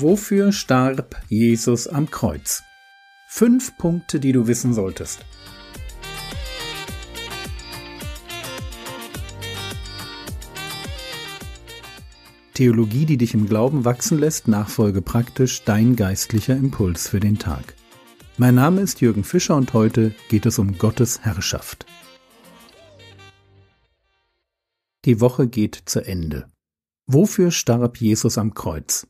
Wofür starb Jesus am Kreuz? Fünf Punkte, die du wissen solltest. Theologie, die dich im Glauben wachsen lässt, nachfolge praktisch dein geistlicher Impuls für den Tag. Mein Name ist Jürgen Fischer und heute geht es um Gottes Herrschaft. Die Woche geht zu Ende. Wofür starb Jesus am Kreuz?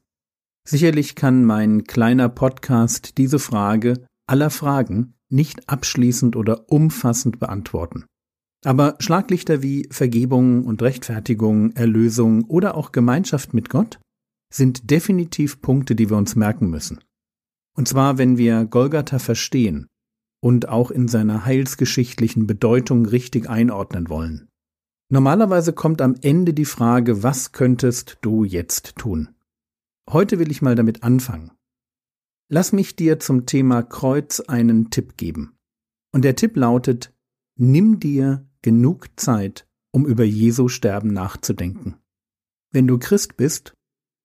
Sicherlich kann mein kleiner Podcast diese Frage aller Fragen nicht abschließend oder umfassend beantworten. Aber Schlaglichter wie Vergebung und Rechtfertigung, Erlösung oder auch Gemeinschaft mit Gott sind definitiv Punkte, die wir uns merken müssen. Und zwar, wenn wir Golgatha verstehen und auch in seiner heilsgeschichtlichen Bedeutung richtig einordnen wollen. Normalerweise kommt am Ende die Frage, was könntest du jetzt tun? Heute will ich mal damit anfangen. Lass mich dir zum Thema Kreuz einen Tipp geben. Und der Tipp lautet, nimm dir genug Zeit, um über Jesu Sterben nachzudenken. Wenn du Christ bist,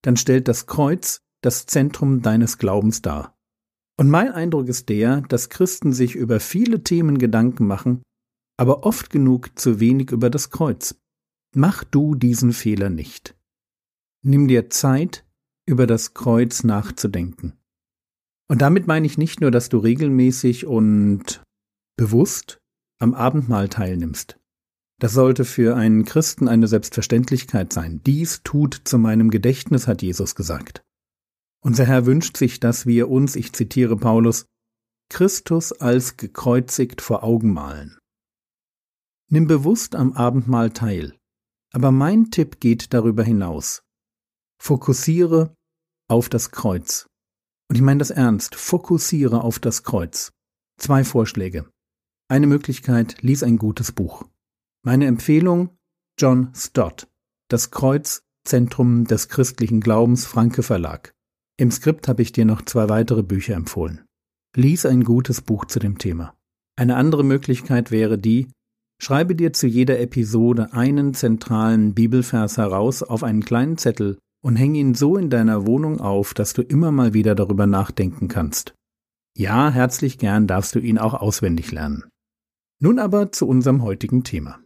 dann stellt das Kreuz das Zentrum deines Glaubens dar. Und mein Eindruck ist der, dass Christen sich über viele Themen Gedanken machen, aber oft genug zu wenig über das Kreuz. Mach du diesen Fehler nicht. Nimm dir Zeit, über das Kreuz nachzudenken. Und damit meine ich nicht nur, dass du regelmäßig und bewusst am Abendmahl teilnimmst. Das sollte für einen Christen eine Selbstverständlichkeit sein. Dies tut zu meinem Gedächtnis, hat Jesus gesagt. Unser Herr wünscht sich, dass wir uns, ich zitiere Paulus, Christus als gekreuzigt vor Augen malen. Nimm bewusst am Abendmahl teil. Aber mein Tipp geht darüber hinaus. Fokussiere auf das Kreuz. Und ich meine das ernst. Fokussiere auf das Kreuz. Zwei Vorschläge. Eine Möglichkeit, lies ein gutes Buch. Meine Empfehlung, John Stott, Das Kreuz, Zentrum des christlichen Glaubens, Franke Verlag. Im Skript habe ich dir noch zwei weitere Bücher empfohlen. Lies ein gutes Buch zu dem Thema. Eine andere Möglichkeit wäre die, schreibe dir zu jeder Episode einen zentralen Bibelvers heraus auf einen kleinen Zettel und häng ihn so in deiner Wohnung auf, dass du immer mal wieder darüber nachdenken kannst. Ja, herzlich gern darfst du ihn auch auswendig lernen. Nun aber zu unserem heutigen Thema.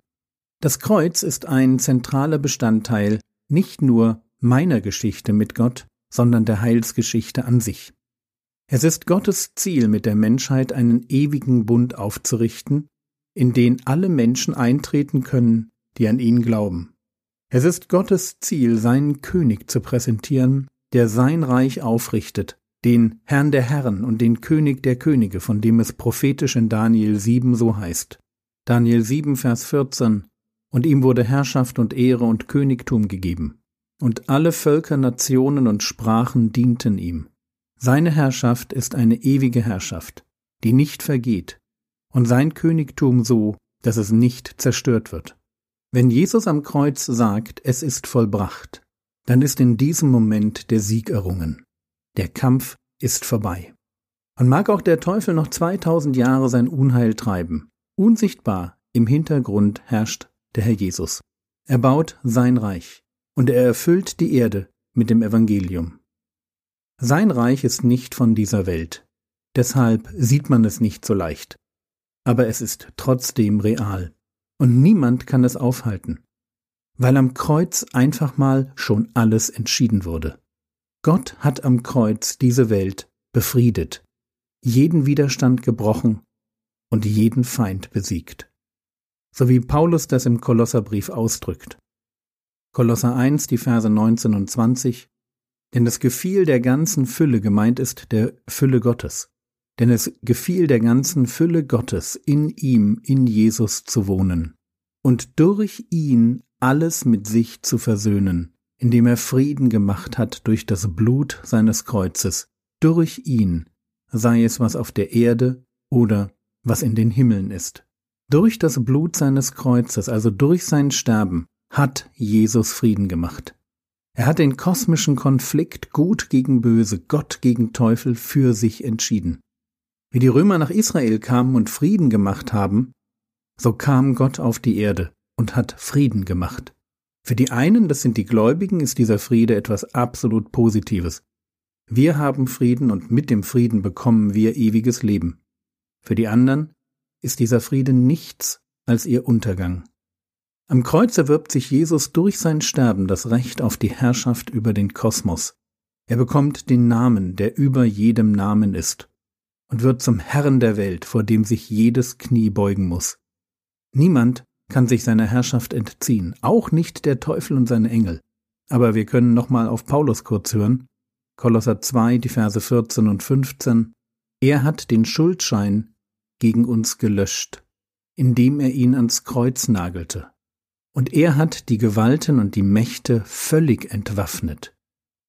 Das Kreuz ist ein zentraler Bestandteil nicht nur meiner Geschichte mit Gott, sondern der Heilsgeschichte an sich. Es ist Gottes Ziel mit der Menschheit einen ewigen Bund aufzurichten, in den alle Menschen eintreten können, die an ihn glauben. Es ist Gottes Ziel, seinen König zu präsentieren, der sein Reich aufrichtet den Herrn der Herren und den König der Könige, von dem es prophetisch in Daniel 7 so heißt. Daniel 7, Vers 14 Und ihm wurde Herrschaft und Ehre und Königtum gegeben. Und alle Völker, Nationen und Sprachen dienten ihm. Seine Herrschaft ist eine ewige Herrschaft, die nicht vergeht, und sein Königtum so, dass es nicht zerstört wird. Wenn Jesus am Kreuz sagt, es ist vollbracht, dann ist in diesem Moment der Sieg errungen. Der Kampf ist vorbei. Und mag auch der Teufel noch 2000 Jahre sein Unheil treiben. Unsichtbar im Hintergrund herrscht der Herr Jesus. Er baut sein Reich und er erfüllt die Erde mit dem Evangelium. Sein Reich ist nicht von dieser Welt. Deshalb sieht man es nicht so leicht. Aber es ist trotzdem real. Und niemand kann es aufhalten. Weil am Kreuz einfach mal schon alles entschieden wurde. Gott hat am Kreuz diese Welt befriedet, jeden Widerstand gebrochen und jeden Feind besiegt. So wie Paulus das im Kolosserbrief ausdrückt. Kolosser 1, die Verse 19 und 20, denn es gefiel der ganzen Fülle gemeint ist der Fülle Gottes, denn es gefiel der ganzen Fülle Gottes in ihm, in Jesus zu wohnen und durch ihn alles mit sich zu versöhnen, indem er Frieden gemacht hat durch das Blut seines Kreuzes, durch ihn, sei es was auf der Erde oder was in den Himmeln ist. Durch das Blut seines Kreuzes, also durch sein Sterben, hat Jesus Frieden gemacht. Er hat den kosmischen Konflikt Gut gegen Böse, Gott gegen Teufel für sich entschieden. Wie die Römer nach Israel kamen und Frieden gemacht haben, so kam Gott auf die Erde und hat Frieden gemacht. Für die einen, das sind die Gläubigen, ist dieser Friede etwas absolut Positives. Wir haben Frieden und mit dem Frieden bekommen wir ewiges Leben. Für die anderen ist dieser Friede nichts als ihr Untergang. Am Kreuz erwirbt sich Jesus durch sein Sterben das Recht auf die Herrschaft über den Kosmos. Er bekommt den Namen, der über jedem Namen ist, und wird zum Herrn der Welt, vor dem sich jedes Knie beugen muss. Niemand kann sich seiner Herrschaft entziehen, auch nicht der Teufel und seine Engel. Aber wir können nochmal auf Paulus kurz hören. Kolosser 2, die Verse 14 und 15. Er hat den Schuldschein gegen uns gelöscht, indem er ihn ans Kreuz nagelte. Und er hat die Gewalten und die Mächte völlig entwaffnet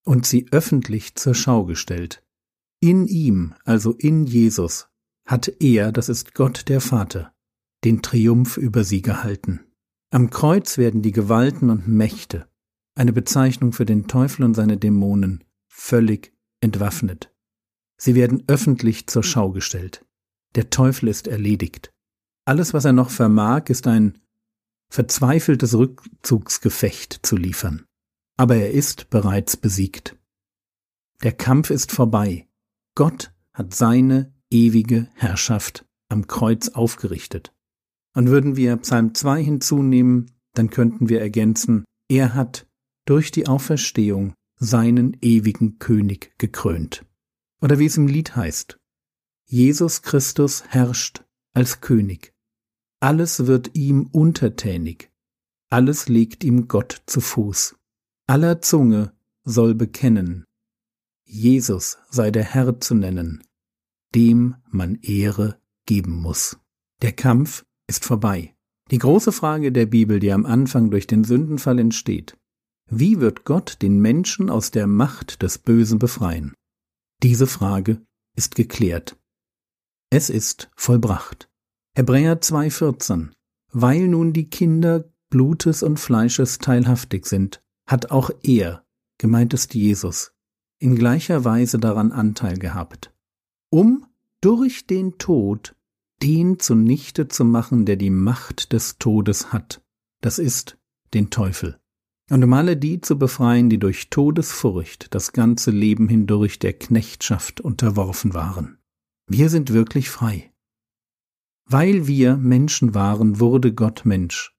und sie öffentlich zur Schau gestellt. In ihm, also in Jesus, hat er, das ist Gott der Vater, den Triumph über sie gehalten. Am Kreuz werden die Gewalten und Mächte, eine Bezeichnung für den Teufel und seine Dämonen, völlig entwaffnet. Sie werden öffentlich zur Schau gestellt. Der Teufel ist erledigt. Alles, was er noch vermag, ist ein verzweifeltes Rückzugsgefecht zu liefern. Aber er ist bereits besiegt. Der Kampf ist vorbei. Gott hat seine ewige Herrschaft am Kreuz aufgerichtet. Und würden wir Psalm 2 hinzunehmen, dann könnten wir ergänzen, er hat durch die Auferstehung seinen ewigen König gekrönt. Oder wie es im Lied heißt, Jesus Christus herrscht als König. Alles wird ihm untertänig. Alles legt ihm Gott zu Fuß. Aller Zunge soll bekennen, Jesus sei der Herr zu nennen, dem man Ehre geben muss. Der Kampf ist vorbei. Die große Frage der Bibel, die am Anfang durch den Sündenfall entsteht. Wie wird Gott den Menschen aus der Macht des Bösen befreien? Diese Frage ist geklärt. Es ist vollbracht. Hebräer 2,14 Weil nun die Kinder Blutes und Fleisches teilhaftig sind, hat auch er, gemeint ist Jesus, in gleicher Weise daran Anteil gehabt, um durch den Tod den zunichte zu machen, der die Macht des Todes hat, das ist den Teufel, und um alle die zu befreien, die durch Todesfurcht das ganze Leben hindurch der Knechtschaft unterworfen waren. Wir sind wirklich frei. Weil wir Menschen waren, wurde Gott Mensch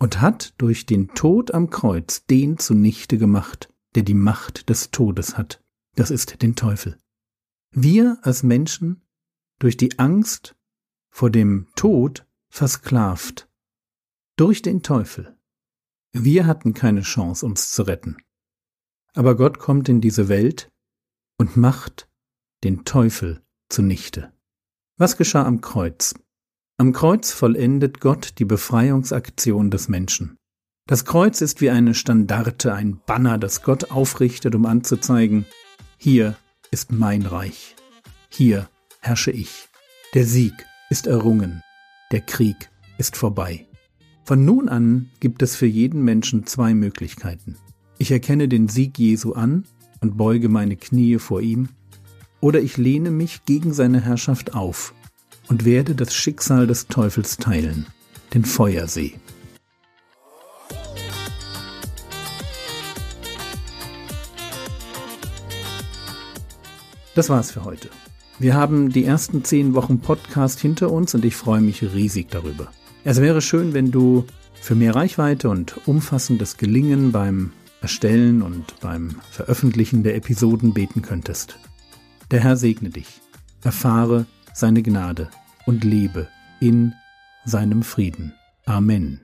und hat durch den Tod am Kreuz den zunichte gemacht, der die Macht des Todes hat. Das ist den Teufel. Wir als Menschen durch die Angst vor dem Tod versklavt. Durch den Teufel. Wir hatten keine Chance, uns zu retten. Aber Gott kommt in diese Welt und macht den Teufel zunichte. Was geschah am Kreuz? Am Kreuz vollendet Gott die Befreiungsaktion des Menschen. Das Kreuz ist wie eine Standarte, ein Banner, das Gott aufrichtet, um anzuzeigen, hier ist mein Reich, hier herrsche ich. Der Sieg ist errungen, der Krieg ist vorbei. Von nun an gibt es für jeden Menschen zwei Möglichkeiten. Ich erkenne den Sieg Jesu an und beuge meine Knie vor ihm oder ich lehne mich gegen seine Herrschaft auf und werde das Schicksal des Teufels teilen, den Feuersee. Das war's für heute. Wir haben die ersten zehn Wochen Podcast hinter uns und ich freue mich riesig darüber. Es wäre schön, wenn du für mehr Reichweite und umfassendes Gelingen beim Erstellen und beim Veröffentlichen der Episoden beten könntest. Der Herr segne dich, erfahre seine Gnade und lebe in seinem Frieden. Amen.